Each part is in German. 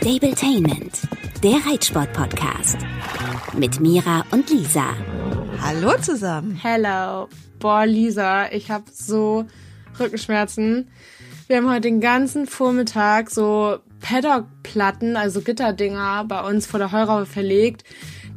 Stabletainment, der Reitsport-Podcast. Mit Mira und Lisa. Hallo zusammen. Hello. Boah, Lisa, ich habe so Rückenschmerzen. Wir haben heute den ganzen Vormittag so Paddock-Platten, also Gitterdinger, bei uns vor der Heuraue verlegt,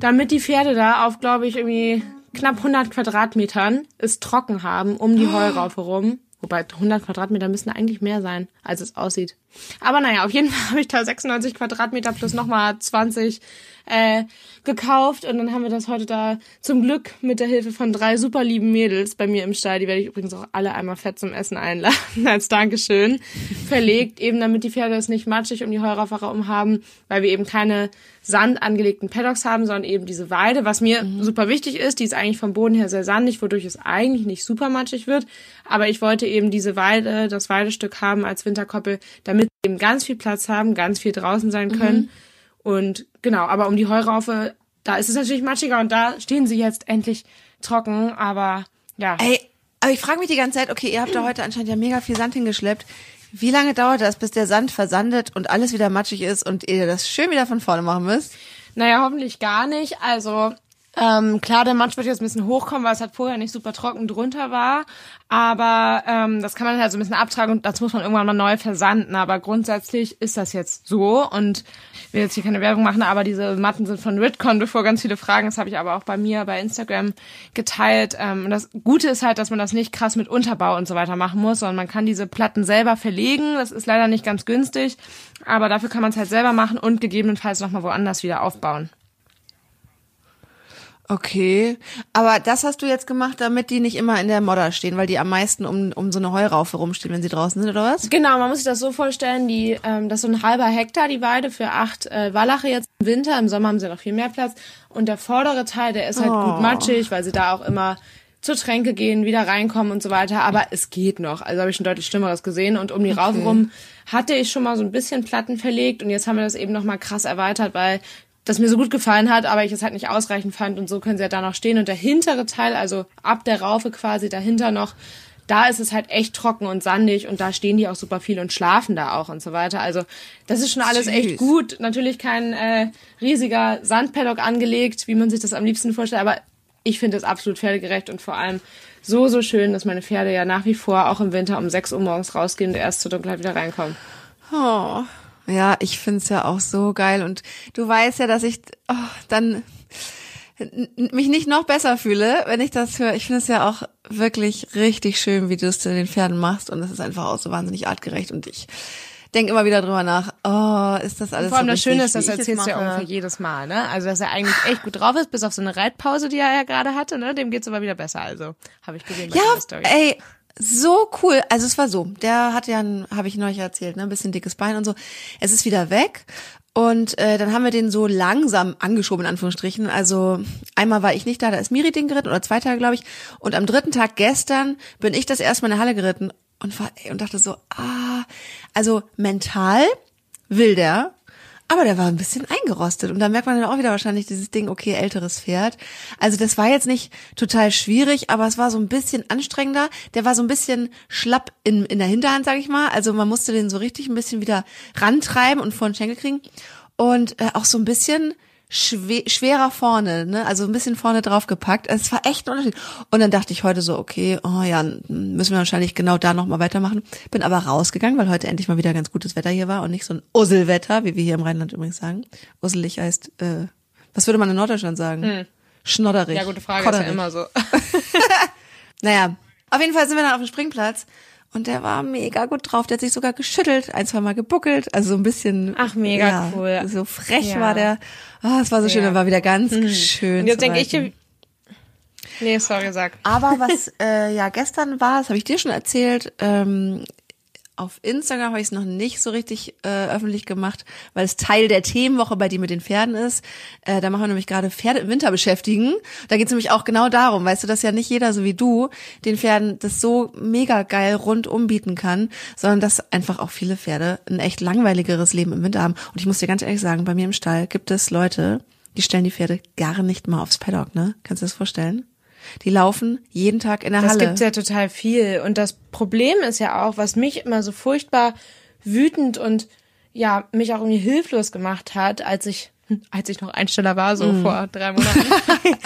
damit die Pferde da auf, glaube ich, irgendwie knapp 100 Quadratmetern es trocken haben um die Heuraufe rum. Wobei 100 Quadratmeter müssen eigentlich mehr sein, als es aussieht. Aber naja, auf jeden Fall habe ich da 96 Quadratmeter plus nochmal 20 äh, gekauft und dann haben wir das heute da zum Glück mit der Hilfe von drei super lieben Mädels bei mir im Stall, die werde ich übrigens auch alle einmal fett zum Essen einladen als Dankeschön, verlegt, eben damit die Pferde es nicht matschig um die Heuraufache um haben, weil wir eben keine Sand angelegten Paddocks haben, sondern eben diese Weide, was mir mhm. super wichtig ist. Die ist eigentlich vom Boden her sehr sandig, wodurch es eigentlich nicht super matschig wird. Aber ich wollte eben diese Weide, das Weidestück haben als Winterkoppel, damit wir eben ganz viel Platz haben, ganz viel draußen sein können. Mhm. Und genau, aber um die Heuraufe, da ist es natürlich matschiger und da stehen sie jetzt endlich trocken, aber ja. Ey, aber ich frage mich die ganze Zeit, okay, ihr habt da heute anscheinend ja mega viel Sand hingeschleppt. Wie lange dauert das, bis der Sand versandet und alles wieder matschig ist und ihr das schön wieder von vorne machen müsst? Naja, hoffentlich gar nicht. Also ähm, klar, der Matsch wird jetzt ein bisschen hochkommen, weil es halt vorher nicht super trocken drunter war. Aber ähm, das kann man halt so ein bisschen abtragen und das muss man irgendwann mal neu versanden. Aber grundsätzlich ist das jetzt so. Und ich will jetzt hier keine Werbung machen, aber diese Matten sind von Ritcon, bevor ganz viele fragen. Das habe ich aber auch bei mir bei Instagram geteilt. Ähm, und das Gute ist halt, dass man das nicht krass mit Unterbau und so weiter machen muss, sondern man kann diese Platten selber verlegen. Das ist leider nicht ganz günstig, aber dafür kann man es halt selber machen und gegebenenfalls nochmal woanders wieder aufbauen. Okay, aber das hast du jetzt gemacht, damit die nicht immer in der Modder stehen, weil die am meisten um, um so eine Heuraufe rumstehen, wenn sie draußen sind, oder was? Genau, man muss sich das so vorstellen, die, ähm, das ist so ein halber Hektar, die Weide für acht äh, Wallache jetzt im Winter, im Sommer haben sie noch viel mehr Platz und der vordere Teil, der ist halt oh. gut matschig, weil sie da auch immer zur Tränke gehen, wieder reinkommen und so weiter, aber es geht noch. Also habe ich schon deutlich Schlimmeres gesehen und um die okay. Raufe rum hatte ich schon mal so ein bisschen Platten verlegt und jetzt haben wir das eben noch mal krass erweitert, weil das mir so gut gefallen hat, aber ich es halt nicht ausreichend fand und so können sie ja da noch stehen. Und der hintere Teil, also ab der Raufe quasi dahinter noch, da ist es halt echt trocken und sandig und da stehen die auch super viel und schlafen da auch und so weiter. Also das ist schon alles Süß. echt gut. Natürlich kein äh, riesiger Sandpaddock angelegt, wie man sich das am liebsten vorstellt, aber ich finde es absolut pferdegerecht und vor allem so, so schön, dass meine Pferde ja nach wie vor auch im Winter um 6 Uhr morgens rausgehen und erst zur Dunkelheit wieder reinkommen. Oh, ja, ich find's ja auch so geil und du weißt ja, dass ich oh, dann mich nicht noch besser fühle, wenn ich das höre. Ich finde es ja auch wirklich richtig schön, wie du es den Pferden machst und es ist einfach auch so wahnsinnig artgerecht und ich denke immer wieder drüber nach, oh, ist das alles Vor allem so das Schöne ist, das erzählst du ja ungefähr jedes Mal, ne? Also, dass er eigentlich echt gut drauf ist, bis auf so eine Reitpause, die er ja gerade hatte, ne? Dem geht's aber wieder besser, also. Habe ich gesehen bei ja, Story. ey, so cool. Also es war so, der hat ja, habe ich neulich erzählt, ne, ein bisschen dickes Bein und so. Es ist wieder weg und äh, dann haben wir den so langsam angeschoben in Anführungsstrichen. Also einmal war ich nicht da, da ist Miri den geritten oder zwei Tage glaube ich. Und am dritten Tag gestern bin ich das erste Mal in der Halle geritten und war ey, und dachte so, ah, also mental will der, aber der war ein bisschen eingerostet. Und da merkt man dann auch wieder wahrscheinlich dieses Ding, okay, älteres Pferd. Also das war jetzt nicht total schwierig, aber es war so ein bisschen anstrengender. Der war so ein bisschen schlapp in, in der Hinterhand, sag ich mal. Also man musste den so richtig ein bisschen wieder rantreiben und vor den Schenkel kriegen. Und äh, auch so ein bisschen schwer, schwerer vorne, ne? Also ein bisschen vorne drauf gepackt. Also es war echt ein Unterschied. Und dann dachte ich heute so, okay, oh ja, müssen wir wahrscheinlich genau da nochmal weitermachen. Bin aber rausgegangen, weil heute endlich mal wieder ganz gutes Wetter hier war und nicht so ein Usselwetter, wie wir hier im Rheinland übrigens sagen. Usselig heißt, äh, was würde man in Norddeutschland sagen? Hm. Schnodderig. Ja, gute Frage, Kodderig. ist ja immer so. naja, auf jeden Fall sind wir dann auf dem Springplatz und der war mega gut drauf. Der hat sich sogar geschüttelt, ein, zwei Mal gebuckelt. Also so ein bisschen. Ach, mega ja, cool. So frech ja. war der. Ah, oh, es war so schön, ja. er war wieder ganz mhm. schön. Und jetzt denke ich, Nee, sorry, sag. Aber was äh, ja gestern war, das habe ich dir schon erzählt, ähm, auf Instagram habe ich es noch nicht so richtig äh, öffentlich gemacht, weil es Teil der Themenwoche bei dir mit den Pferden ist. Äh, da machen wir nämlich gerade Pferde im Winter beschäftigen. Da geht es nämlich auch genau darum, weißt du, dass ja nicht jeder so wie du den Pferden das so mega geil rundum bieten kann, sondern dass einfach auch viele Pferde ein echt langweiligeres Leben im Winter haben. Und ich muss dir ganz ehrlich sagen, bei mir im Stall gibt es Leute, die stellen die Pferde gar nicht mal aufs Paddock, ne? Kannst du das vorstellen? Die laufen jeden Tag in der das Halle. Das gibt's ja total viel. Und das Problem ist ja auch, was mich immer so furchtbar wütend und ja, mich auch irgendwie hilflos gemacht hat, als ich, als ich noch Einsteller war, so Mhm. vor drei Monaten.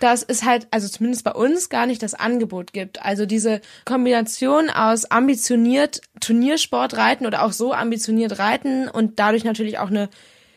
dass es halt, also zumindest bei uns gar nicht das Angebot gibt. Also diese Kombination aus ambitioniert Turniersport reiten oder auch so ambitioniert reiten und dadurch natürlich auch eine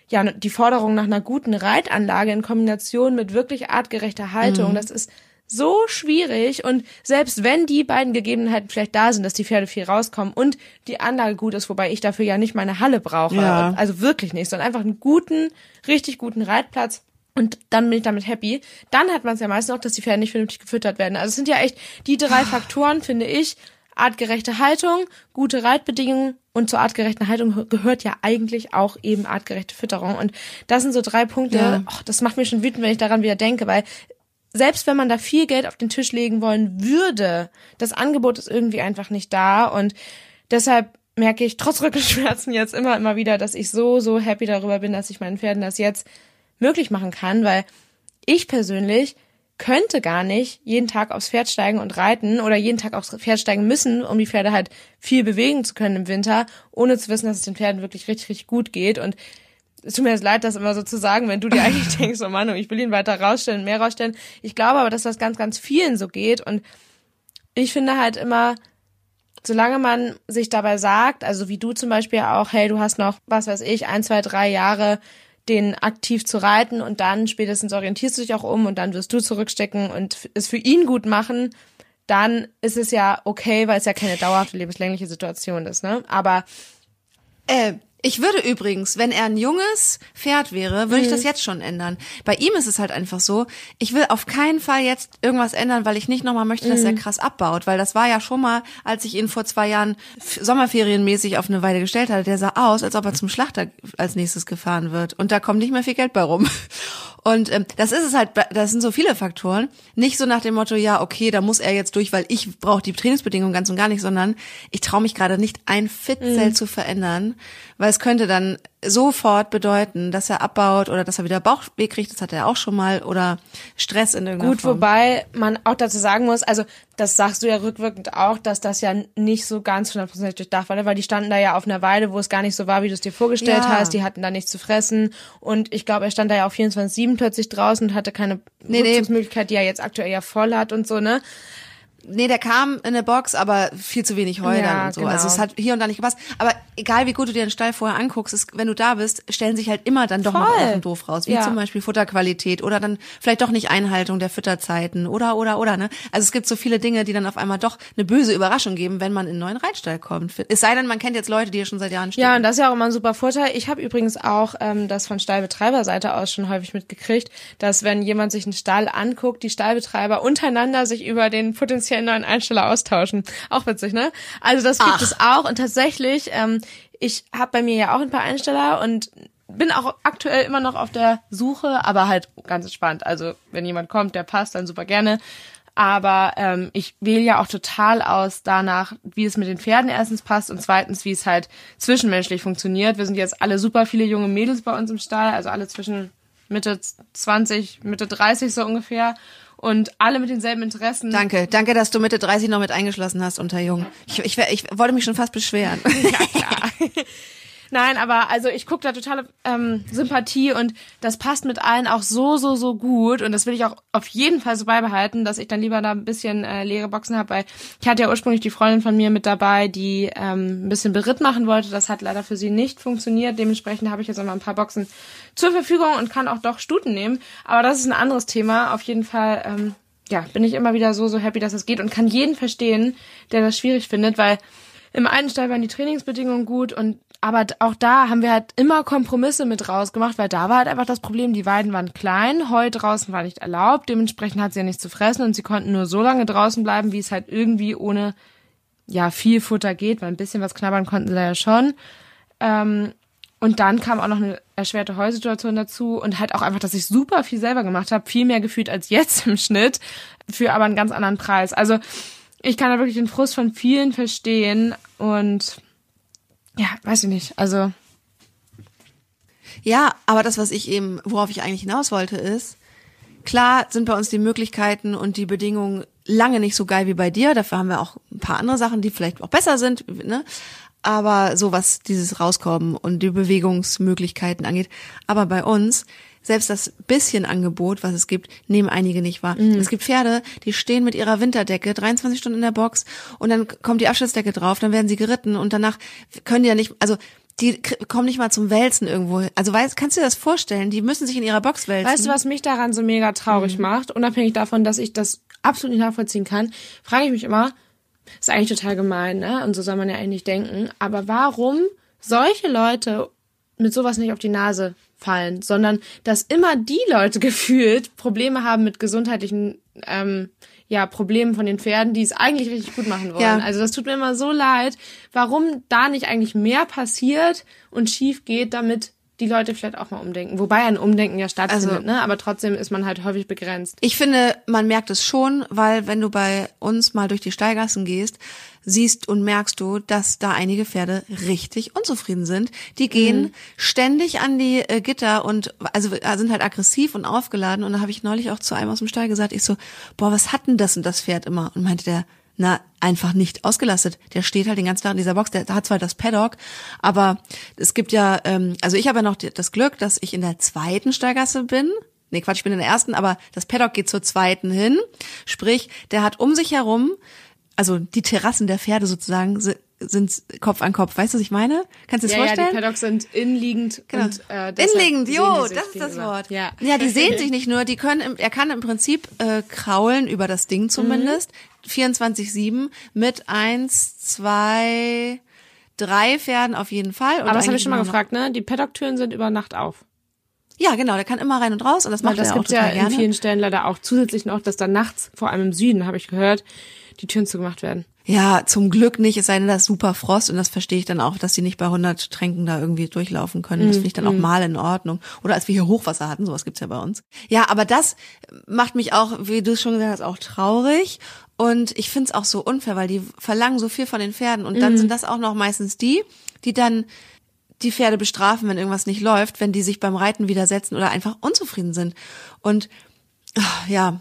ja, die Forderung nach einer guten Reitanlage in Kombination mit wirklich artgerechter Haltung, das ist so schwierig und selbst wenn die beiden Gegebenheiten vielleicht da sind, dass die Pferde viel rauskommen und die Anlage gut ist, wobei ich dafür ja nicht meine Halle brauche, Ja. also wirklich nicht, sondern einfach einen guten, richtig guten Reitplatz und dann bin ich damit happy. Dann hat man es ja meist noch, dass die Pferde nicht vernünftig gefüttert werden. Also es sind ja echt die drei Faktoren, finde ich. Artgerechte Haltung, gute Reitbedingungen und zur artgerechten Haltung gehört ja eigentlich auch eben artgerechte Fütterung. Und das sind so drei Punkte, Ja. oh, das macht mich schon wütend, wenn ich daran wieder denke, weil selbst wenn man da viel Geld auf den Tisch legen wollen würde, das Angebot ist irgendwie einfach nicht da. Und deshalb merke ich trotz Rückenschmerzen jetzt immer, immer wieder, dass ich so, so happy darüber bin, dass ich meinen Pferden das jetzt möglich machen kann, weil ich persönlich könnte gar nicht jeden Tag aufs Pferd steigen und reiten oder jeden Tag aufs Pferd steigen müssen, um die Pferde halt viel bewegen zu können im Winter, ohne zu wissen, dass es den Pferden wirklich richtig, richtig gut geht. Und es tut mir jetzt leid, das immer so zu sagen, wenn du dir eigentlich denkst, oh Mann, ich will ihn weiter rausstellen, mehr rausstellen. Ich glaube aber, dass das ganz, ganz vielen so geht und ich finde halt immer, solange man sich dabei sagt, also wie du zum Beispiel auch, hey, du hast noch, was weiß ich, ein, zwei, drei Jahre, den aktiv zu reiten und dann spätestens orientierst du dich auch um und dann wirst du zurückstecken und es für ihn gut machen, dann ist es ja okay, weil es ja keine dauerhafte lebenslängliche Situation ist, ne? Aber Äh, ich würde übrigens, wenn er ein junges Pferd wäre, würde ich Mhm. das jetzt schon ändern. Bei ihm ist es halt einfach so, ich will auf keinen Fall jetzt irgendwas ändern, weil ich nicht nochmal möchte, dass er Mhm. krass abbaut. Weil das war ja schon mal, als ich ihn vor zwei Jahren sommerferienmäßig auf eine Weide gestellt hatte, der sah aus, als ob er zum Schlachter als nächstes gefahren wird. Und da kommt nicht mehr viel Geld bei rum. Und ähm, das ist es halt, das sind so viele Faktoren. Nicht so nach dem Motto, ja, okay, da muss er jetzt durch, weil ich brauche die Trainingsbedingungen ganz und gar nicht, sondern ich traue mich gerade nicht, ein Fitzel zu verändern, weil es könnte dann sofort bedeuten, dass er abbaut oder dass er wieder Bauchweh kriegt, das hat er auch schon mal, oder Stress in irgendeiner Gut, Form. wobei man auch dazu sagen muss, also das sagst du ja rückwirkend auch, dass das ja nicht so ganz hundertprozentig durchdacht war, ne? weil die standen da ja auf einer Weide, wo es gar nicht so war, wie du es dir vorgestellt Ja. hast. Die hatten da nichts zu fressen und ich glaube, er stand da ja auch 24/7 plötzlich draußen und hatte keine Nee, nee. Die er jetzt aktuell ja voll hat und so, ne? Nee, der kam in eine Box, aber viel zu wenig Heu Ja, dann und so. genau. Also es hat hier und da nicht gepasst. Aber egal wie gut du dir den Stall vorher anguckst, es, wenn du da bist, stellen sich halt immer dann doch noch Voll. Sachen doof raus. Wie Ja. zum Beispiel Futterqualität oder dann vielleicht doch nicht Einhaltung der Fütterzeiten oder oder oder ne. Also es gibt so viele Dinge, die dann auf einmal doch eine böse Überraschung geben, wenn man in einen neuen Reitstall kommt. Es sei denn, man kennt jetzt Leute, die hier schon seit Jahren stehen. Ja, und das ist ja auch immer ein super Vorteil. Ich habe übrigens auch ähm, das von Stallbetreiberseite aus schon häufig mitgekriegt, dass wenn jemand sich einen Stall anguckt, die Stallbetreiber untereinander sich über den potenziellen neuen Einsteller austauschen. Auch witzig, ne? Also das gibt Ach. es auch und tatsächlich, ähm, ich habe bei mir ja auch ein paar Einsteller und bin auch aktuell immer noch auf der Suche, aber halt ganz entspannt. Also wenn jemand kommt, der passt, dann super gerne. Aber ähm, ich wähle ja auch total aus danach, wie es mit den Pferden erstens passt und zweitens, wie es halt zwischenmenschlich funktioniert. Wir sind jetzt alle super viele junge Mädels bei uns im Stall, also alle zwischen Mitte 20, Mitte 30 so ungefähr. Und alle mit denselben Interessen. Danke, danke, dass du Mitte 30 noch mit eingeschlossen hast unter Jung. Ich, ich, ich wollte mich schon fast beschweren. Nein, aber also ich gucke da totale ähm, Sympathie und das passt mit allen auch so, so, so gut. Und das will ich auch auf jeden Fall so beibehalten, dass ich dann lieber da ein bisschen äh, leere Boxen habe, weil ich hatte ja ursprünglich die Freundin von mir mit dabei, die ähm, ein bisschen Beritt machen wollte. Das hat leider für sie nicht funktioniert. Dementsprechend habe ich jetzt noch mal ein paar Boxen zur Verfügung und kann auch doch Stuten nehmen. Aber das ist ein anderes Thema. Auf jeden Fall, ähm, ja, bin ich immer wieder so, so happy, dass es geht und kann jeden verstehen, der das schwierig findet, weil im einen Stall waren die Trainingsbedingungen gut und aber auch da haben wir halt immer Kompromisse mit rausgemacht, weil da war halt einfach das Problem, die Weiden waren klein, Heu draußen war nicht erlaubt, dementsprechend hat sie ja nichts zu fressen und sie konnten nur so lange draußen bleiben, wie es halt irgendwie ohne ja viel Futter geht, weil ein bisschen was knabbern konnten sie da ja schon. Ähm, und dann kam auch noch eine erschwerte Heusituation dazu und halt auch einfach, dass ich super viel selber gemacht habe, viel mehr gefühlt als jetzt im Schnitt, für aber einen ganz anderen Preis. Also ich kann da wirklich den Frust von vielen verstehen und ja, weiß ich nicht. Also Ja, aber das, was ich eben, worauf ich eigentlich hinaus wollte, ist, klar sind bei uns die Möglichkeiten und die Bedingungen lange nicht so geil wie bei dir. Dafür haben wir auch ein paar andere Sachen, die vielleicht auch besser sind, ne? aber so was dieses Rauskommen und die Bewegungsmöglichkeiten angeht. Aber bei uns, selbst das bisschen Angebot, was es gibt, nehmen einige nicht wahr. Mhm. Es gibt Pferde, die stehen mit ihrer Winterdecke 23 Stunden in der Box und dann kommt die Abschnittsdecke drauf, dann werden sie geritten und danach können die ja nicht, also die kommen nicht mal zum Wälzen irgendwo. Also weißt, kannst du dir das vorstellen? Die müssen sich in ihrer Box wälzen. Weißt du, was mich daran so mega traurig Mhm. macht? Unabhängig davon, dass ich das absolut nicht nachvollziehen kann, frage ich mich immer, ist eigentlich total gemein, ne? Und so soll man ja eigentlich denken. Aber warum solche Leute mit sowas nicht auf die Nase fallen, sondern dass immer die Leute gefühlt Probleme haben mit gesundheitlichen ähm, ja, Problemen von den Pferden, die es eigentlich richtig gut machen wollen. Ja. Also das tut mir immer so leid, warum da nicht eigentlich mehr passiert und schief geht, damit die Leute vielleicht auch mal umdenken. Wobei ein Umdenken ja stattfindet, Also- ne? Aber trotzdem ist man halt häufig begrenzt. Ich finde, man merkt es schon, weil wenn du bei uns mal durch die Steigassen gehst, siehst und merkst du, dass da einige Pferde richtig unzufrieden sind. Die gehen ständig an die äh, Gitter und also äh, sind halt aggressiv und aufgeladen. Und da habe ich neulich auch zu einem aus dem Stall gesagt, ich so, boah, was hat denn das und das Pferd immer? Und meinte der, na, einfach nicht ausgelastet. Der steht halt den ganzen Tag in dieser Box. Der hat zwar das Paddock, aber es gibt ja, ähm, also ich habe ja noch das Glück, dass ich in der zweiten Stallgasse bin. Nee, Quatsch, ich bin in der ersten, aber das Paddock geht zur zweiten hin. Sprich, der hat um sich herum, also die Terrassen der Pferde sozusagen, si- sind Kopf an Kopf. Weißt du, was ich meine? Kannst du dir das Ja, ja, vorstellen? die Paddocks sind innenliegend Genau. und äh, Inliegend, sehen jo, das ist das. Wort. Ja, ja die sehen sich nicht nur, die können, im, er kann im Prinzip äh, kraulen über das Ding zumindest, 24-7 mit eins, zwei, drei Pferden auf jeden Fall. Und Aber das habe ich schon mal gefragt, ne? Die Paddock-Türen sind über Nacht auf. Ja, genau, der kann immer rein und raus und das Weil macht das er auch gibt's ja total in gerne. vielen Stellen leider auch zusätzlich noch, dass dann nachts, vor allem im Süden, habe ich gehört, die Türen zugemacht werden. Ja, zum Glück nicht, es sei denn, das ist super Frost und das verstehe ich dann auch, dass die nicht bei 100 Tränken da irgendwie durchlaufen können. Mhm, Das finde ich dann auch mal in Ordnung. Oder als wir hier Hochwasser hatten, sowas gibt's ja bei uns. Ja, aber das macht mich auch, wie du es schon gesagt hast, auch traurig. Und ich finde es auch so unfair, weil die verlangen so viel von den Pferden und Mhm. dann sind das auch noch meistens die, die dann die Pferde bestrafen, wenn irgendwas nicht läuft, wenn die sich beim Reiten widersetzen oder einfach unzufrieden sind. Und ach, ja,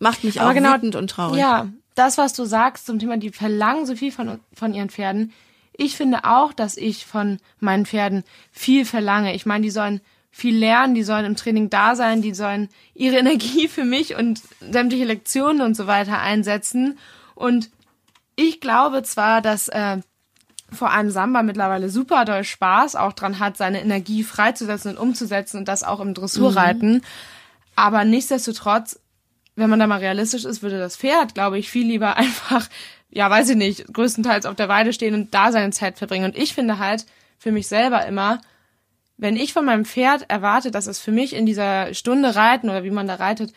macht mich auch wütend und traurig. genau Ja, das, was du sagst zum Thema, die verlangen so viel von, von ihren Pferden. Ich finde auch, dass ich von meinen Pferden viel verlange. Ich meine, die sollen viel lernen, die sollen im Training da sein, die sollen ihre Energie für mich und sämtliche Lektionen und so weiter einsetzen. Und ich glaube zwar, dass äh, vor allem Samba mittlerweile super doll Spaß auch dran hat, seine Energie freizusetzen und umzusetzen und das auch im Dressurreiten. Aber nichtsdestotrotz, wenn man da mal realistisch ist, würde das Pferd, glaube ich, viel lieber einfach, ja, weiß ich nicht, größtenteils auf der Weide stehen und da seine Zeit verbringen. Und ich finde halt für mich selber immer, wenn ich von meinem Pferd erwarte, dass es für mich in dieser Stunde reiten oder wie man da reitet,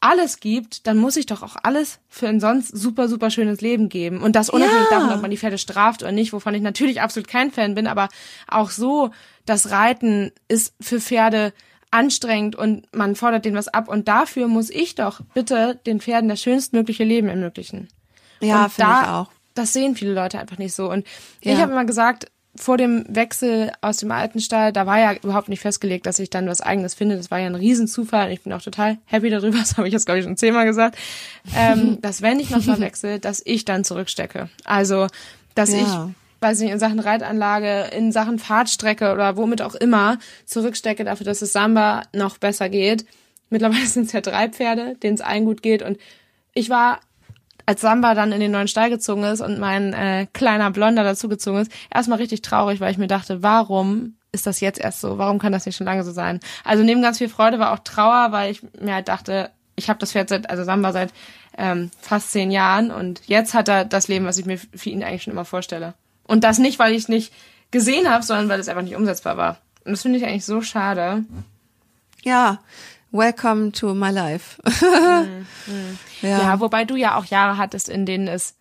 alles gibt, dann muss ich doch auch alles für ein sonst super, super schönes Leben geben. Und das unabhängig Ja. davon, ob man die Pferde straft oder nicht, wovon ich natürlich absolut kein Fan bin, aber auch so, das Reiten ist für Pferde anstrengend und man fordert denen was ab. Und dafür muss ich doch bitte den Pferden das schönstmögliche Leben ermöglichen. Ja, finde da, ich auch. Das sehen viele Leute einfach nicht so. Und Ja. ich habe immer gesagt, vor dem Wechsel aus dem alten Stall, da war ja überhaupt nicht festgelegt, dass ich dann was eigenes finde. Das war ja ein Riesenzufall und ich bin auch total happy darüber, das habe ich jetzt, glaube ich, schon zehnmal gesagt, ähm, dass wenn ich nochmal wechsle, dass ich dann zurückstecke. Also, dass Ja. ich weiß nicht, in Sachen Reitanlage, in Sachen Fahrtstrecke oder womit auch immer zurückstecke dafür, dass es Samba noch besser geht. Mittlerweile sind es ja drei Pferde, denen es allen gut geht und ich war als Samba dann in den neuen Stall gezogen ist und mein äh, kleiner Blonder dazugezogen ist, erstmal richtig traurig, weil ich mir dachte, warum ist das jetzt erst so? Warum kann das nicht schon lange so sein? Also neben ganz viel Freude war auch Trauer, weil ich mir halt dachte, ich habe das Pferd seit, also Samba seit ähm, fast zehn Jahren und jetzt hat er das Leben, was ich mir für ihn eigentlich schon immer vorstelle. Und das nicht, weil ich es nicht gesehen habe, sondern weil es einfach nicht umsetzbar war. Und das finde ich eigentlich so schade. Ja, welcome to my life. Ja. ja. wobei du ja auch Jahre hattest, in denen es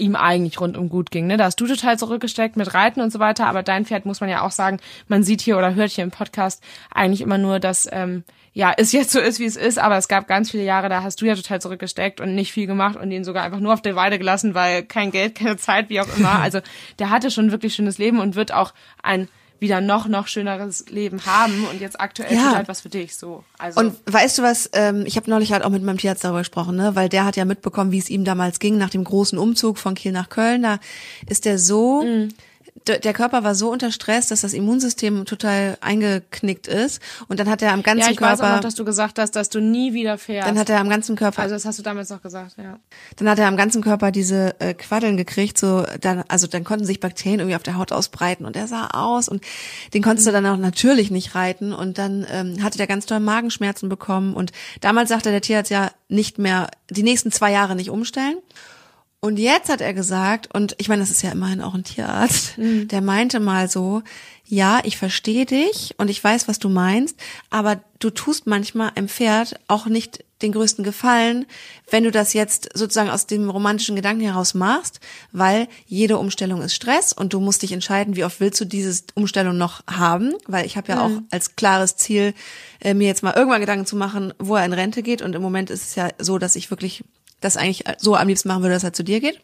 ihm eigentlich rundum gut ging. Ne? Da hast du total zurückgesteckt mit Reiten und so weiter, aber dein Pferd muss man ja auch sagen, man sieht hier oder hört hier im Podcast eigentlich immer nur, dass ähm, ja es jetzt so ist, wie es ist, aber es gab ganz viele Jahre, da hast du ja total zurückgesteckt und nicht viel gemacht und ihn sogar einfach nur auf der Weide gelassen, weil kein Geld, keine Zeit, wie auch immer. Also der hatte schon ein wirklich schönes Leben und wird auch ein wieder noch, noch schöneres Leben haben und jetzt aktuell Ja. tut halt was für dich so. Also Und weißt du was, ähm, ich habe neulich halt auch mit meinem Tierarzt darüber gesprochen, ne? weil der hat ja mitbekommen, wie es ihm damals ging nach dem großen Umzug von Kiel nach Köln. Da ist der so der Körper war so unter Stress, dass das Immunsystem total eingeknickt ist. Und dann hat er am ganzen Ja, ich Körper. weiß auch noch, dass du gesagt hast, dass du nie wieder fährst. dann hat er am ganzen Körper also das hast du damals noch gesagt, ja. Dann hat er am ganzen Körper diese äh, Quaddeln gekriegt, so dann, also dann konnten sich Bakterien irgendwie auf der Haut ausbreiten und er sah aus und den konntest du dann auch natürlich nicht reiten und dann ähm, hatte der ganz doll Magenschmerzen bekommen und damals sagte der Tierarzt ja nicht mehr die nächsten zwei Jahre nicht umstellen. Und jetzt hat er gesagt, und ich meine, das ist ja immerhin auch ein Tierarzt, der meinte mal so, ja, ich verstehe dich und ich weiß, was du meinst, aber du tust manchmal einem Pferd auch nicht den größten Gefallen, wenn du das jetzt sozusagen aus dem romantischen Gedanken heraus machst, weil jede Umstellung ist Stress und du musst dich entscheiden, wie oft willst du diese Umstellung noch haben, weil ich habe ja auch als klares Ziel, äh, mir jetzt mal irgendwann Gedanken zu machen, wo er in Rente geht und im Moment ist es ja so, dass ich wirklich das eigentlich so am liebsten machen würde, dass er zu dir geht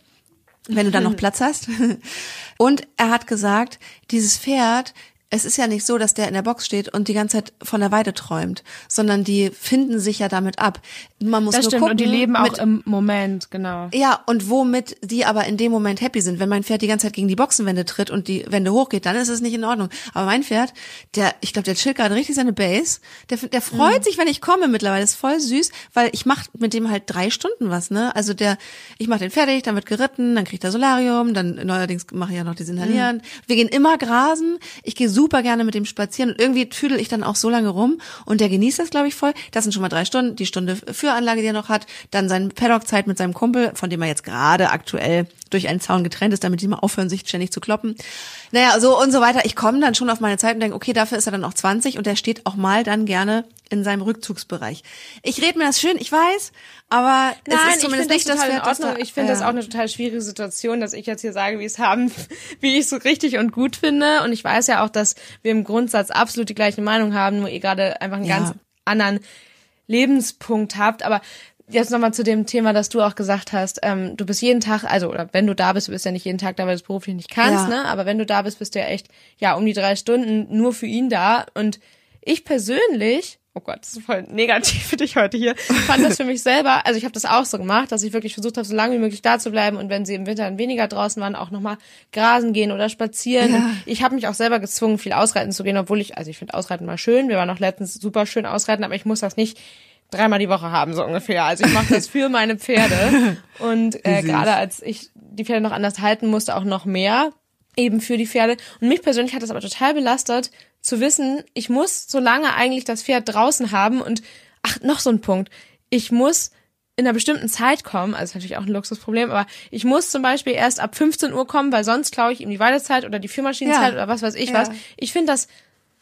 wenn du dann noch Platz hast. Und er hat gesagt, dieses Pferd, es ist ja nicht so, dass der in der Box steht und die ganze Zeit von der Weide träumt, sondern die finden sich ja damit ab. Man muss Das nur stimmt. gucken, und die leben auch mit, im Moment, genau. ja, und womit die aber in dem Moment happy sind. Wenn mein Pferd die ganze Zeit gegen die Boxenwände tritt und die Wände hochgeht, dann ist es nicht in Ordnung. Aber mein Pferd, der, ich glaube, der chillt gerade richtig seine Base. Der, der freut sich, wenn ich komme mittlerweile. ist voll süß, weil ich mache mit dem halt drei Stunden was, ne? Also der, ich mache den fertig, dann wird geritten, dann kriegt er Solarium, dann neuerdings mache ich ja noch das Inhalieren. Wir gehen immer grasen. Ich gehe super gerne mit dem spazieren und irgendwie tüdel ich dann auch so lange rum und der genießt das, glaube ich, voll. Das sind schon mal drei Stunden, die Stunde Führanlage, die er noch hat, dann seine Paddock-Zeit mit seinem Kumpel, von dem er jetzt gerade aktuell durch einen Zaun getrennt ist, damit die mal aufhören, sich ständig zu kloppen. Naja, so und so weiter. Ich komme dann schon auf meine Zeit und denke, okay, dafür ist er dann auch 20 und der steht auch mal dann gerne in seinem Rückzugsbereich. Ich rede mir das schön, ich weiß, aber es Nein, ist zumindest ich nicht das das in das Ordnung. da- ich finde das ja. auch eine total schwierige Situation, dass ich jetzt hier sage, wie ich es haben, wie ich es so richtig und gut finde. Und ich weiß ja auch, dass wir im Grundsatz absolut die gleiche Meinung haben, nur ihr gerade einfach einen Ja. ganz anderen Lebenspunkt habt. Aber jetzt nochmal zu dem Thema, dass du auch gesagt hast, ähm, du bist jeden Tag, also oder wenn du da bist, du bist ja nicht jeden Tag da, weil du es beruflich nicht kannst, Ja. ne? Aber wenn du da bist, bist du ja echt ja um die drei Stunden nur für ihn da. Und ich persönlich, oh Gott, das ist voll negativ für dich heute hier, fand das für mich selber, also ich habe das auch so gemacht, dass ich wirklich versucht habe, so lange wie möglich da zu bleiben und wenn sie im Winter dann weniger draußen waren, auch nochmal grasen gehen oder spazieren. Ja. Ich habe mich auch selber gezwungen, viel ausreiten zu gehen, obwohl ich, also ich finde Ausreiten mal schön, wir waren auch letztens super schön ausreiten, aber ich muss das nicht dreimal die Woche haben, so ungefähr. Also ich mache das für meine Pferde. Und äh, gerade als ich die Pferde noch anders halten musste, auch noch mehr eben für die Pferde. Und mich persönlich hat das aber total belastet, zu wissen, ich muss so lange eigentlich das Pferd draußen haben und ach, noch so ein Punkt. Ich muss in einer bestimmten Zeit kommen, also ist natürlich auch ein Luxusproblem, aber ich muss zum Beispiel erst ab 15 Uhr kommen, weil sonst klaue ich ihm die Weidezeit oder die Führmaschinenzeit Ja. oder was weiß ich Ja. was. Ich finde das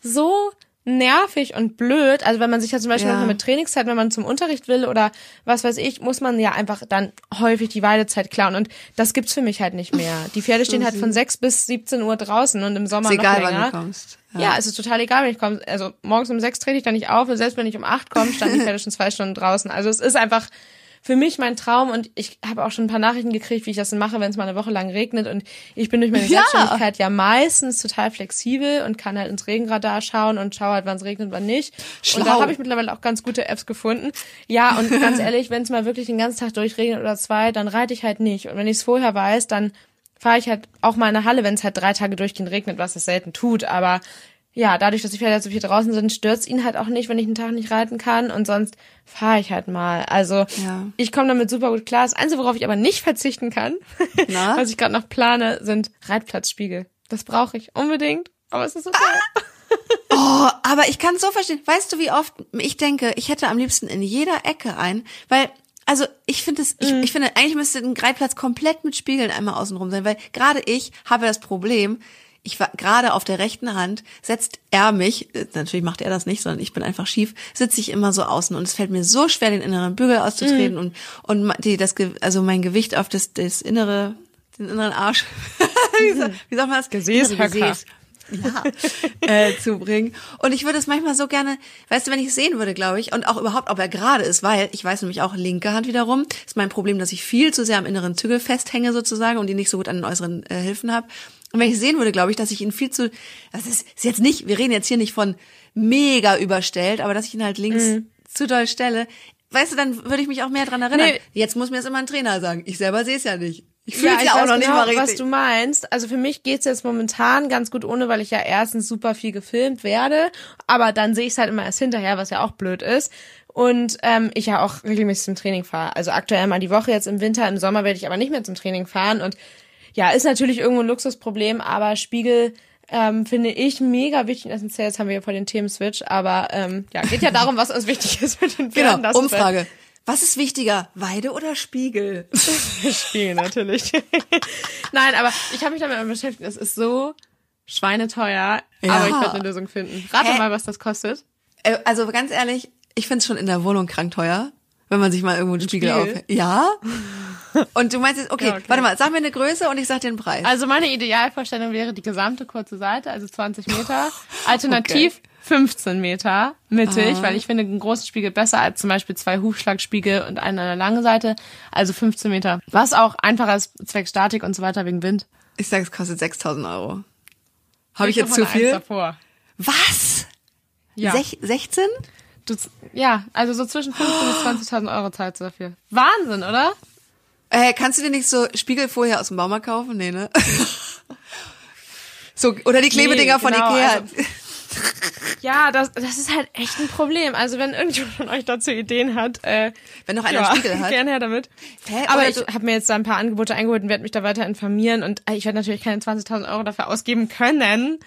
so nervig und blöd. Also wenn man sich ja zum Beispiel Ja. mit Trainingszeit, wenn man zum Unterricht will oder was weiß ich, muss man ja einfach dann häufig die Weidezeit klauen. Und das gibt's für mich halt nicht mehr. Die Pferde stehen halt von 6 bis 17 Uhr draußen und im Sommer Ist egal, noch länger. wann du kommst. Ja. es ist total egal, wenn ich komme. Also morgens um sechs trete ich da nicht auf und selbst wenn ich um acht komme, standen die Pferde schon zwei Stunden draußen. Also es ist einfach für mich mein Traum und ich habe auch schon ein paar Nachrichten gekriegt, wie ich das denn mache, wenn es mal eine Woche lang regnet und ich bin durch meine Ja. Selbstständigkeit ja meistens total flexibel und kann halt ins Regenradar schauen und schaue halt, wann es regnet, wann nicht. Und da Schlau. habe ich mittlerweile auch ganz gute Apps gefunden. Ja, und ganz ehrlich, wenn es mal wirklich den ganzen Tag durchregnet oder zwei, dann reite ich halt nicht. Und wenn ich es vorher weiß, dann fahre ich halt auch mal in der Halle, wenn es halt drei Tage durchgehend regnet, was es selten tut. Aber ja, dadurch, dass die Pferde so viel draußen sind, stört's ihn halt auch nicht, wenn ich einen Tag nicht reiten kann. Und sonst fahre ich halt mal. Also Ja. ich komme damit super gut klar. Das Einzige, worauf ich aber nicht verzichten kann, was ich gerade noch plane, sind Reitplatzspiegel. Das brauche ich unbedingt. Aber es ist so teuer. Oh, aber ich kann es so verstehen. Weißt du, wie oft ich denke, ich hätte am liebsten in jeder Ecke einen, weil also ich finde es, ich, ich finde eigentlich müsste ein Reitplatz komplett mit Spiegeln einmal außenrum sein, weil gerade ich habe das Problem. Ich war gerade auf der rechten Hand, setzt er mich, äh, natürlich macht er das nicht, sondern ich bin einfach schief, sitze ich immer so außen und es fällt mir so schwer, den inneren Bügel auszutreten und und ma- die das also mein Gewicht auf das das innere den inneren Arsch, wie, sa- wie sagt man das? Innere Gesäß ja, äh, zu bringen. Und ich würde es manchmal so gerne, weißt du, wenn ich es sehen würde, glaube ich, und auch überhaupt, ob er gerade ist, weil ich weiß nämlich auch linke Hand wiederum, ist mein Problem, dass ich viel zu sehr am inneren Zügel festhänge sozusagen und die nicht so gut an den äußeren äh, Hilfen habe. Und wenn ich sehen würde, glaube ich, dass ich ihn viel zu, das ist, ist jetzt nicht, wir reden jetzt hier nicht von mega überstellt, aber dass ich ihn halt links zu doll stelle. Weißt du, dann würde ich mich auch mehr dran erinnern. Nee. Jetzt muss mir das immer ein Trainer sagen. Ich selber sehe es ja nicht. Ich fühle ja, ja, auch noch nicht genau, mal richtig. was du meinst. Also für mich geht's jetzt momentan ganz gut ohne, weil ich ja erstens super viel gefilmt werde, aber dann sehe ich es halt immer erst hinterher, was ja auch blöd ist. Und ähm, ich ja auch regelmäßig zum Training fahre. Also aktuell mal die Woche jetzt im Winter, im Sommer werde ich aber nicht mehr zum Training fahren. Und ja, ist natürlich irgendwo ein Luxusproblem, aber Spiegel ähm, finde ich mega wichtig. Essentiell, jetzt haben wir ja voll den Themenswitch, aber ähm, ja, geht ja darum, was uns wichtig ist mit den Pferden. genau, Umfrage. Was ist wichtiger, Weide oder Spiegel? Spiel natürlich. Nein, aber ich habe mich damit beschäftigt. Es ist so schweineteuer, Ja. aber ich werde eine Lösung finden. Rate Hä? mal, was das kostet. Äh, Also ganz ehrlich, ich find's schon in der Wohnung krank teuer, wenn man sich mal irgendwo einen Spiegel, Spiegel? auf. Ja? Und du meinst jetzt, okay, Ja, okay. warte mal, sag mir eine Größe und ich sag den Preis. Also meine Idealvorstellung wäre die gesamte kurze Seite, also 20 Meter. Alternativ 15 Meter mittig, weil ich finde einen großen Spiegel besser als zum Beispiel zwei Hufschlagspiegel und einen an der langen Seite. Also 15 Meter. Was auch einfacher ist, zwecks Statik und so weiter wegen Wind. Ich sag, es kostet 6000 Euro. Habe ich Kriegst jetzt zu viel? Davor. Was? Ja. Sech 16? Du, ja, also so zwischen 15.000 bis 20.000 Euro zahlst du dafür. Wahnsinn, oder? Äh, kannst du dir nicht so Spiegelfolie aus dem Baumarkt kaufen? Nee, ne? so, oder die Klebedinger Nee, von genau, Ikea. also- Ja, das, das ist halt echt ein Problem. Also wenn irgendjemand von euch dazu Ideen hat, äh, Wenn noch einer ja, Spiegel hat. gerne her damit. Hä, Aber oder ich habe mir jetzt da ein paar Angebote eingeholt und werde mich da weiter informieren. Und äh, ich werde natürlich keine 20.000 Euro dafür ausgeben können.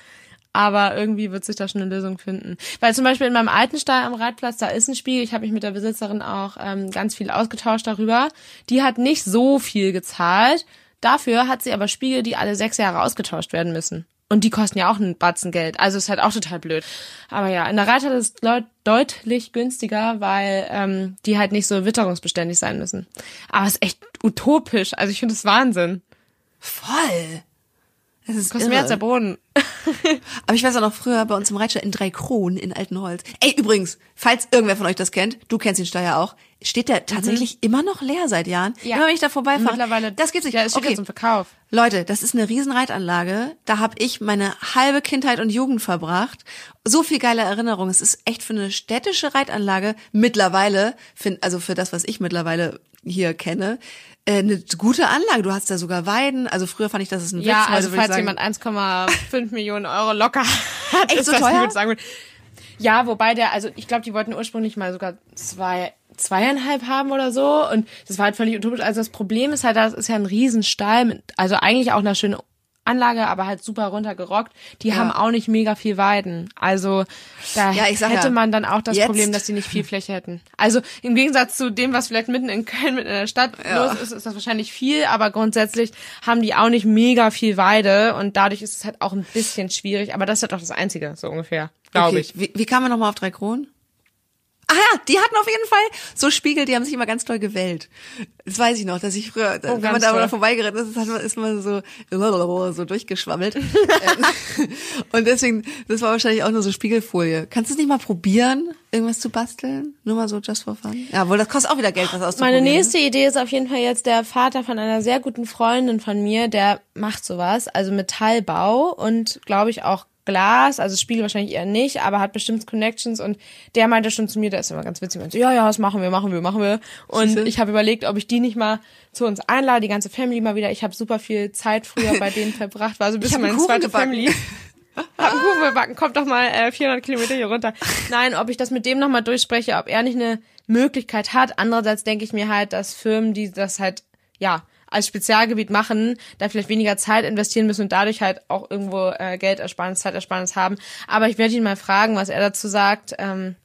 Aber irgendwie wird sich da schon eine Lösung finden. Weil zum Beispiel in meinem alten Stall am Reitplatz, da ist ein Spiegel. Ich habe mich mit der Besitzerin auch ähm, ganz viel ausgetauscht darüber. Die hat nicht so viel gezahlt. Dafür hat sie aber Spiegel, die alle sechs Jahre ausgetauscht werden müssen. Und die kosten ja auch einen Batzen Geld. Also ist halt auch total blöd. Aber ja, in der Reithalle ist es deut- deutlich günstiger, weil ähm, die halt nicht so witterungsbeständig sein müssen. Aber es ist echt utopisch. Also ich finde es Wahnsinn. Voll. Das ist Kostet mehr als der. Boden. Aber ich weiß auch noch früher bei uns im Reitstall in drei Kronen in Altenholz. Ey, übrigens, falls irgendwer von euch das kennt, du kennst den Stall ja auch, steht der tatsächlich immer noch leer seit Jahren. Mhm. Ja. Immer wenn ich da vorbeifahre. Mittlerweile. Das gibt's nicht. Ja, es steht okay. ja zum Verkauf. Leute, das ist eine riesen Reitanlage. Da habe ich meine halbe Kindheit und Jugend verbracht. So viel geile Erinnerungen. Es ist echt für eine städtische Reitanlage mittlerweile, find, also für das, was ich mittlerweile hier kenne, äh, eine gute Anlage. Du hast da sogar Weiden. Also früher fand ich, das ist ein Ja, Witz. also würde ich falls sagen, jemand 1,5 Millionen Euro locker hat, Echt ist so das, teuer? sagen würde. Ja, wobei der, also ich glaube, die wollten ursprünglich mal sogar zwei, zweieinhalb haben oder so. Und das war halt völlig utopisch. Also das Problem ist halt, das ist ja ein Riesenstall, mit, also eigentlich auch eine schöne Anlage, aber halt super runtergerockt. Die haben auch nicht mega viel Weiden. Also da Ja, hätte ja, man dann auch das jetzt- Problem, dass die nicht viel Fläche hätten. Also im Gegensatz zu dem, was vielleicht mitten in Köln, mitten in der Stadt Ja. los ist, ist das wahrscheinlich viel, aber grundsätzlich haben die auch nicht mega viel Weide und dadurch ist es halt auch ein bisschen schwierig. Aber das ist halt auch das Einzige, so ungefähr, glaube okay. ich. Wie, wie kam man nochmal auf drei Kronen? Ah ja, die hatten auf jeden Fall so Spiegel, die haben sich immer ganz toll gewellt. Das weiß ich noch, dass ich früher, wenn man Oh, da mal vorbeigeritten ist, hat man, ist man so, so durchgeschwammelt. Und deswegen, das war wahrscheinlich auch nur so Spiegelfolie. Kannst du es nicht mal probieren, irgendwas zu basteln? Nur mal so just for fun? Ja, wohl, das kostet auch wieder Geld, was auszuprobieren. Meine ne? nächste Idee ist auf jeden Fall jetzt der Vater von einer sehr guten Freundin von mir, der macht sowas, also Metallbau und glaube ich auch Glas, also Spiegel wahrscheinlich eher nicht, aber hat bestimmt Connections und der meinte schon zu mir, der ist immer ganz witzig, meinte, ja, ja, das machen wir, machen wir, machen wir. Und Siehste? ich habe überlegt, ob ich die nicht mal zu uns einlade, die ganze Family mal wieder. Ich habe super viel Zeit früher bei denen verbracht, war so ein bisschen meine zweite gebacken. Family. Hab einen Kuchen gebacken, kommt doch mal äh, 400 Kilometer hier runter. Nein, ob ich das mit dem nochmal durchspreche, ob er nicht eine Möglichkeit hat. Andererseits denke ich mir halt, dass Firmen, die das halt, ja, als Spezialgebiet machen, da vielleicht weniger Zeit investieren müssen und dadurch halt auch irgendwo äh, Geldersparnis, Zeitersparnis haben. Aber ich werde ihn mal fragen, was er dazu sagt. Ähm,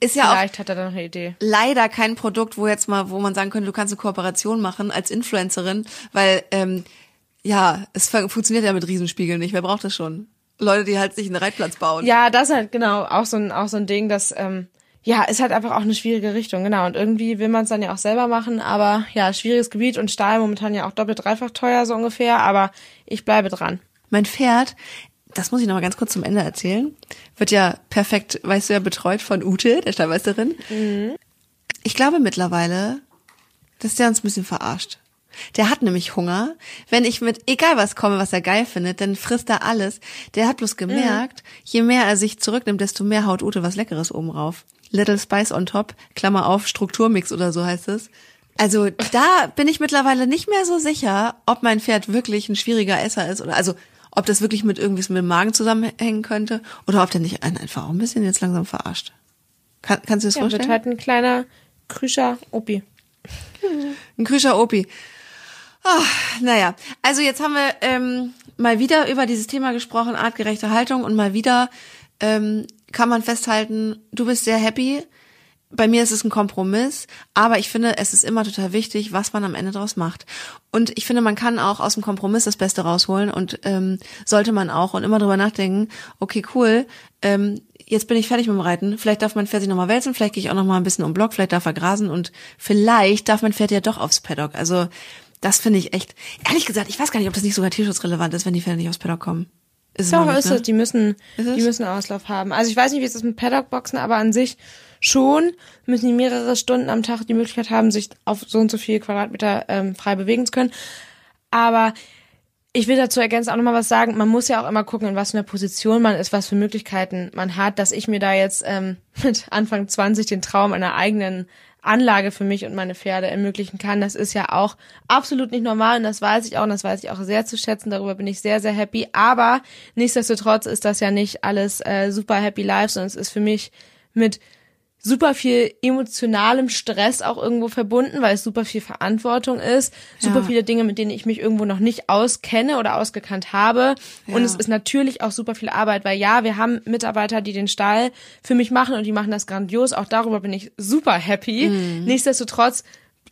Ist ja auch vielleicht hat er da noch eine Idee. leider kein Produkt, wo jetzt mal, wo man sagen könnte, du kannst eine Kooperation machen als Influencerin, weil ähm, ja, es fun- funktioniert ja mit Riesenspiegeln nicht. Wer braucht das schon? Leute, die halt sich einen Reitplatz bauen. Ja, das ist halt genau auch so ein auch so ein Ding, das ähm, ja ist halt einfach auch eine schwierige Richtung, genau. Und irgendwie will man es dann ja auch selber machen, aber ja, schwieriges Gebiet und Stahl momentan ja auch doppelt dreifach teuer so ungefähr. Aber ich bleibe dran. Mein Pferd, das muss ich noch mal ganz kurz zum Ende erzählen, wird ja perfekt, weißt du ja, betreut von Ute, der Stallmeisterin. Ich glaube mittlerweile, dass der uns ein bisschen verarscht. Der hat nämlich Hunger. Wenn ich mit egal was komme, was er geil findet, dann frisst er alles. Der hat bloß gemerkt, je mehr er sich zurücknimmt, desto mehr haut Ute was Leckeres oben rauf. Little Spice on top, Klammer auf, Strukturmix oder so heißt es. Also da bin ich mittlerweile nicht mehr so sicher, ob mein Pferd wirklich ein schwieriger Esser ist oder also ob das wirklich mit irgendwas mit dem Magen zusammenhängen könnte oder ob der nicht einen einfach auch ein bisschen jetzt langsam verarscht. Kann, kannst du dir das Ja, vorstellen? wird halt ein kleiner Krüscher Opi. Ein Krischer Opi. Ah, naja, also jetzt haben wir ähm, mal wieder über dieses Thema gesprochen, artgerechte Haltung und mal wieder ähm, kann man festhalten, du bist sehr happy. Bei mir ist es ein Kompromiss, aber ich finde, es ist immer total wichtig, was man am Ende daraus macht. Und ich finde, man kann auch aus dem Kompromiss das Beste rausholen und ähm, sollte man auch und immer drüber nachdenken, okay, cool, ähm, jetzt bin ich fertig mit dem Reiten, vielleicht darf mein Pferd sich nochmal wälzen, vielleicht gehe ich auch nochmal ein bisschen um Block, vielleicht darf er grasen und vielleicht darf mein Pferd ja doch aufs Paddock. Also das finde ich echt, ehrlich gesagt, ich weiß gar nicht, ob das nicht sogar tierschutzrelevant ist, wenn die Pferde nicht aufs Paddock kommen. Ist es Doch, nicht, ist ne? es. Die müssen, Ist es? die müssen Auslauf haben. Also ich weiß nicht, wie es ist mit Paddock-Boxen, aber an sich schon müssen die mehrere Stunden am Tag die Möglichkeit haben, sich auf so und so viel Quadratmeter ähm, frei bewegen zu können. Aber ich will dazu ergänzend auch nochmal was sagen. Man muss ja auch immer gucken, in was für einer Position man ist, was für Möglichkeiten man hat, dass ich mir da jetzt ähm, mit Anfang 20 den Traum einer eigenen Anlage für mich und meine Pferde ermöglichen kann. Das ist ja auch absolut nicht normal und das weiß ich auch und das weiß ich auch sehr zu schätzen. Darüber bin ich sehr, sehr happy. Aber nichtsdestotrotz ist das ja nicht alles äh, super happy life, sondern es ist für mich mit super viel emotionalem Stress auch irgendwo verbunden, weil es super viel Verantwortung ist, super Ja. viele Dinge, mit denen ich mich irgendwo noch nicht auskenne oder ausgekannt habe. Und Ja. es ist natürlich auch super viel Arbeit, weil ja, wir haben Mitarbeiter, die den Stall für mich machen und die machen das grandios. Auch darüber bin ich super happy. Mhm. Nichtsdestotrotz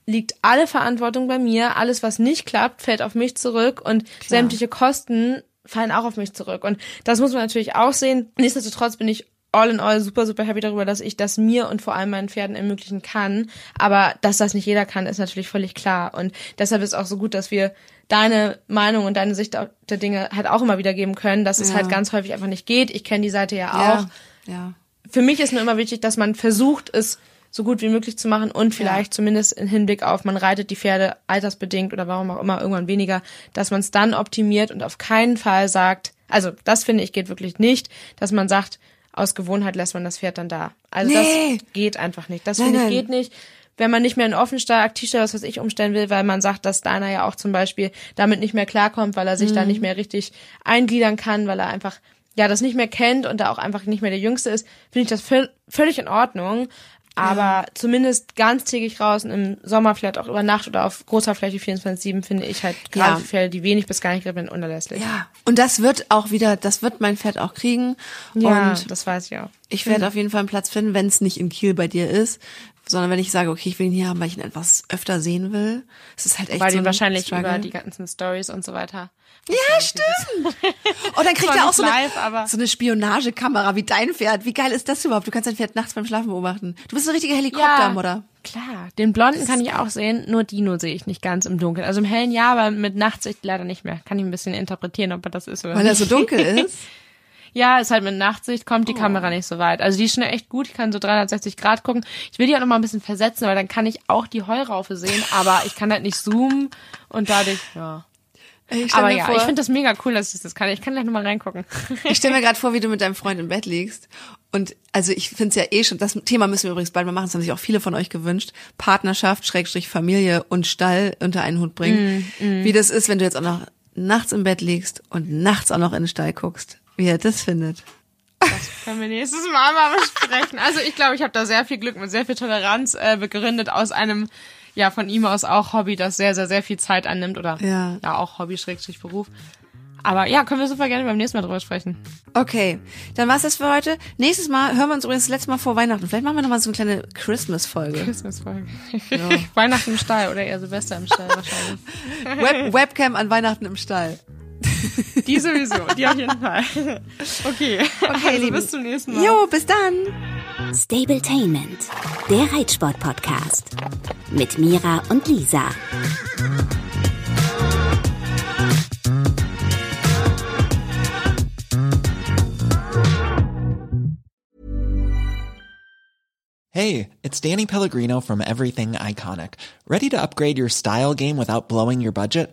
liegt alle Verantwortung bei mir. Alles, was nicht klappt, fällt auf mich zurück und sämtliche Kosten fallen auch auf mich zurück. Und das muss man natürlich auch sehen. Nichtsdestotrotz bin ich all in all super, super happy darüber, dass ich das mir und vor allem meinen Pferden ermöglichen kann. Aber dass das nicht jeder kann, ist natürlich völlig klar. Und deshalb ist auch so gut, dass wir deine Meinung und deine Sicht der Dinge halt auch immer wieder geben können, dass es Ja. halt ganz häufig einfach nicht geht. Ich kenne die Seite ja auch. Ja, ja. Für mich ist nur immer wichtig, dass man versucht, es so gut wie möglich zu machen und vielleicht zumindest in Hinblick auf, man reitet die Pferde altersbedingt oder warum auch immer irgendwann weniger, dass man es dann optimiert und auf keinen Fall sagt, also das finde ich geht wirklich nicht, dass man sagt, aus Gewohnheit lässt man das Pferd dann da. Also Nee. das geht einfach nicht. Das finde ich geht nicht. Wenn man nicht mehr einen Offenstall, Aktivstall, was weiß ich, umstellen will, weil man sagt, dass Dana ja auch zum Beispiel damit nicht mehr klarkommt, weil er sich Mhm. da nicht mehr richtig eingliedern kann, weil er einfach ja das nicht mehr kennt und da auch einfach nicht mehr der Jüngste ist, finde ich das völ völlig in Ordnung. Aber zumindest ganztägig und im Sommer vielleicht auch über Nacht oder auf großer Fläche 24-7 finde ich halt gerade Ja. Pferde, die wenig bis gar nicht griffen, unerlässlich. Ja, und das wird auch wieder, das wird mein Pferd auch kriegen. Ja, und das weiß ich auch. ich werde auf jeden Fall einen Platz finden, wenn es nicht in Kiel bei dir ist, sondern wenn ich sage, okay, ich will ihn hier haben, weil ich ihn etwas öfter sehen will. Es ist halt echt Weil so ein wahrscheinlich Struggle. über die ganzen Stories und so weiter. Ja, stimmt. Und dann kriegt er auch so eine, live, aber- so eine Spionagekamera wie dein Pferd. Wie geil ist das überhaupt? Du kannst dein Pferd nachts beim Schlafen beobachten. Du bist eine richtige Helikoptermutter. Klar, den blonden kann ich auch sehen, nur Dino sehe ich nicht ganz im Dunkeln. Also im hellen ja, aber mit Nachtsicht leider nicht mehr. Kann ich ein bisschen interpretieren, ob er das ist oder Weil er nicht. so dunkel ist. Ja, ist halt mit Nachtsicht, kommt Oh. die Kamera nicht so weit. Also die ist schon echt gut, ich kann so 360 Grad gucken. Ich will die auch noch mal ein bisschen versetzen, weil dann kann ich auch die Heuraufe sehen, aber ich kann halt nicht zoomen und dadurch, ja. Ich Aber ja, vor, ich finde das mega cool, dass ich das kann. Ich kann gleich noch mal reingucken. Ich stelle mir gerade vor, wie du mit deinem Freund im Bett liegst. Und also ich finde es ja eh schon, das Thema müssen wir übrigens bald mal machen, das haben sich auch viele von euch gewünscht. Partnerschaft, Schrägstrich Familie und Stall unter einen Hut bringen. Mm, Wie das ist, wenn du jetzt auch noch nachts im Bett liegst und nachts auch noch in den Stall guckst. Wie er das findet. Können wir nächstes Mal mal besprechen. Also ich glaube, ich habe da sehr viel Glück mit sehr viel Toleranz äh, begründet aus einem, ja, von ihm aus auch Hobby, das sehr, sehr, sehr viel Zeit annimmt oder Ja. ja auch Hobby, Schrägstrich Beruf. Aber ja, können wir super gerne beim nächsten Mal drüber sprechen. Okay, dann war's das für heute. Nächstes Mal hören wir uns übrigens das letzte Mal vor Weihnachten. Vielleicht machen wir noch mal so eine kleine Christmas-Folge. Christmas-Folge. Weihnachten im Stall oder eher Silvester im Stall wahrscheinlich. Web Webcam an Weihnachten im Stall. Die sowieso, die auf jeden Fall. Okay, okay also bis zum nächsten Mal. Jo, bis dann. Stabletainment, der Reitsport-Podcast. Mit Mira und Lisa. Hey, it's Danny Pellegrino from Everything Iconic. Ready to upgrade your style game without blowing your budget?